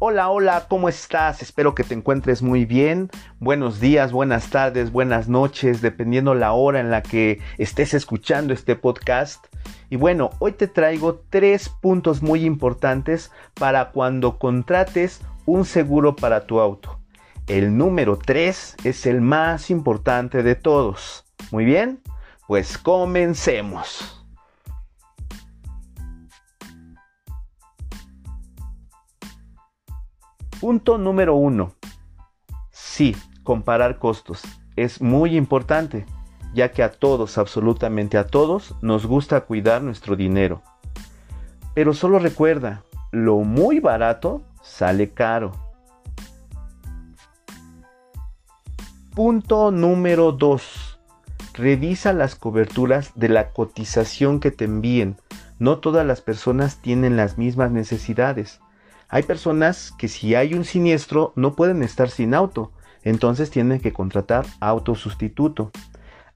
Hola, hola, ¿cómo estás? Espero que te encuentres muy bien. Buenos días, buenas tardes, buenas noches, dependiendo la hora en la que estés escuchando este podcast. Y bueno, hoy te traigo tres puntos muy importantes para cuando contrates un seguro para tu auto. El número 3 es el más importante de todos. Muy bien, pues comencemos. Punto número uno. Sí, comparar costos. Es muy importante, ya que a todos, absolutamente a todos, nos gusta cuidar nuestro dinero. Pero solo recuerda, lo muy barato sale caro. Punto número 2. Revisa las coberturas de la cotización que te envíen. No todas las personas tienen las mismas necesidades. Hay personas que si hay un siniestro no pueden estar sin auto, entonces tienen que contratar auto sustituto.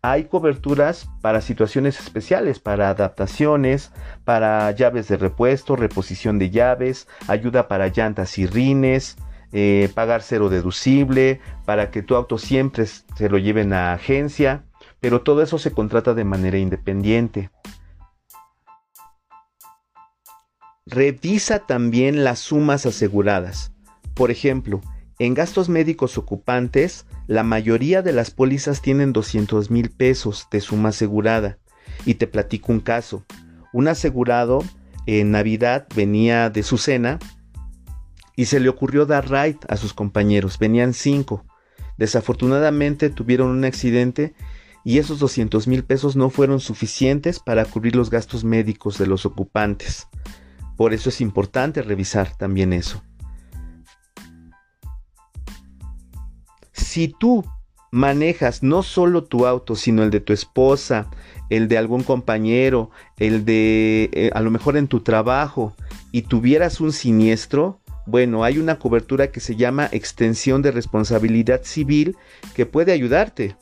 Hay coberturas para situaciones especiales, para adaptaciones, para llaves de repuesto, reposición de llaves, ayuda para llantas y rines, eh, pagar cero deducible, para que tu auto siempre se lo lleven a agencia, pero todo eso se contrata de manera independiente. Revisa también las sumas aseguradas. Por ejemplo, en gastos médicos ocupantes, la mayoría de las pólizas tienen 200 mil pesos de suma asegurada. Y te platico un caso. Un asegurado en Navidad venía de su cena y se le ocurrió dar ride a sus compañeros. Venían cinco. Desafortunadamente tuvieron un accidente y esos 200 mil pesos no fueron suficientes para cubrir los gastos médicos de los ocupantes. Por eso es importante revisar también eso. Si tú manejas no solo tu auto, sino el de tu esposa, el de algún compañero, el de eh, a lo mejor en tu trabajo, y tuvieras un siniestro, bueno, hay una cobertura que se llama extensión de responsabilidad civil que puede ayudarte.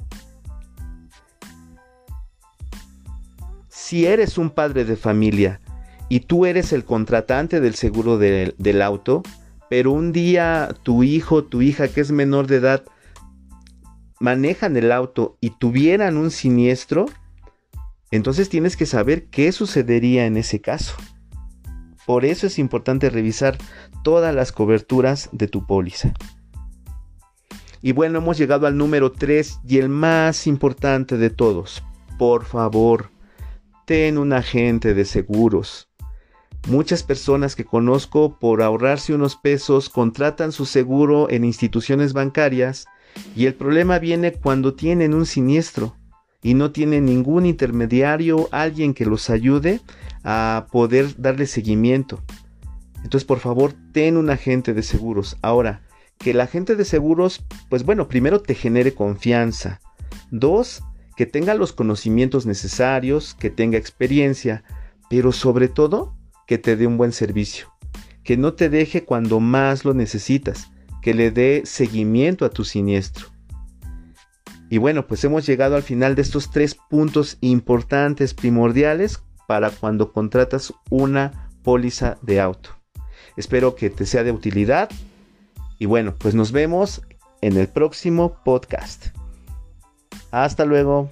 Si eres un padre de familia y tú eres el contratante del seguro del auto, pero un día tu hijo, tu hija que es menor de edad, manejan el auto y tuvieran un siniestro, entonces tienes que saber qué sucedería en ese caso. Por eso es importante revisar todas las coberturas de tu póliza. Y bueno, hemos llegado al número 3 y el más importante de todos. Por favor, ten un agente de seguros. Muchas personas que conozco por ahorrarse unos pesos contratan su seguro en instituciones bancarias y el problema viene cuando tienen un siniestro y no tienen ningún intermediario, alguien que los ayude a poder darle seguimiento. Entonces, por favor, ten un agente de seguros. Ahora, que el agente de seguros, pues bueno, primero te genere confianza. Dos, que tenga los conocimientos necesarios, que tenga experiencia, pero sobre todo, que te dé un buen servicio, que no te deje cuando más lo necesitas, que le dé seguimiento a tu siniestro. Y bueno, pues hemos llegado al final de estos tres puntos importantes, primordiales, para cuando contratas una póliza de auto. Espero que te sea de utilidad. Y bueno, pues nos vemos en el próximo podcast. Hasta luego.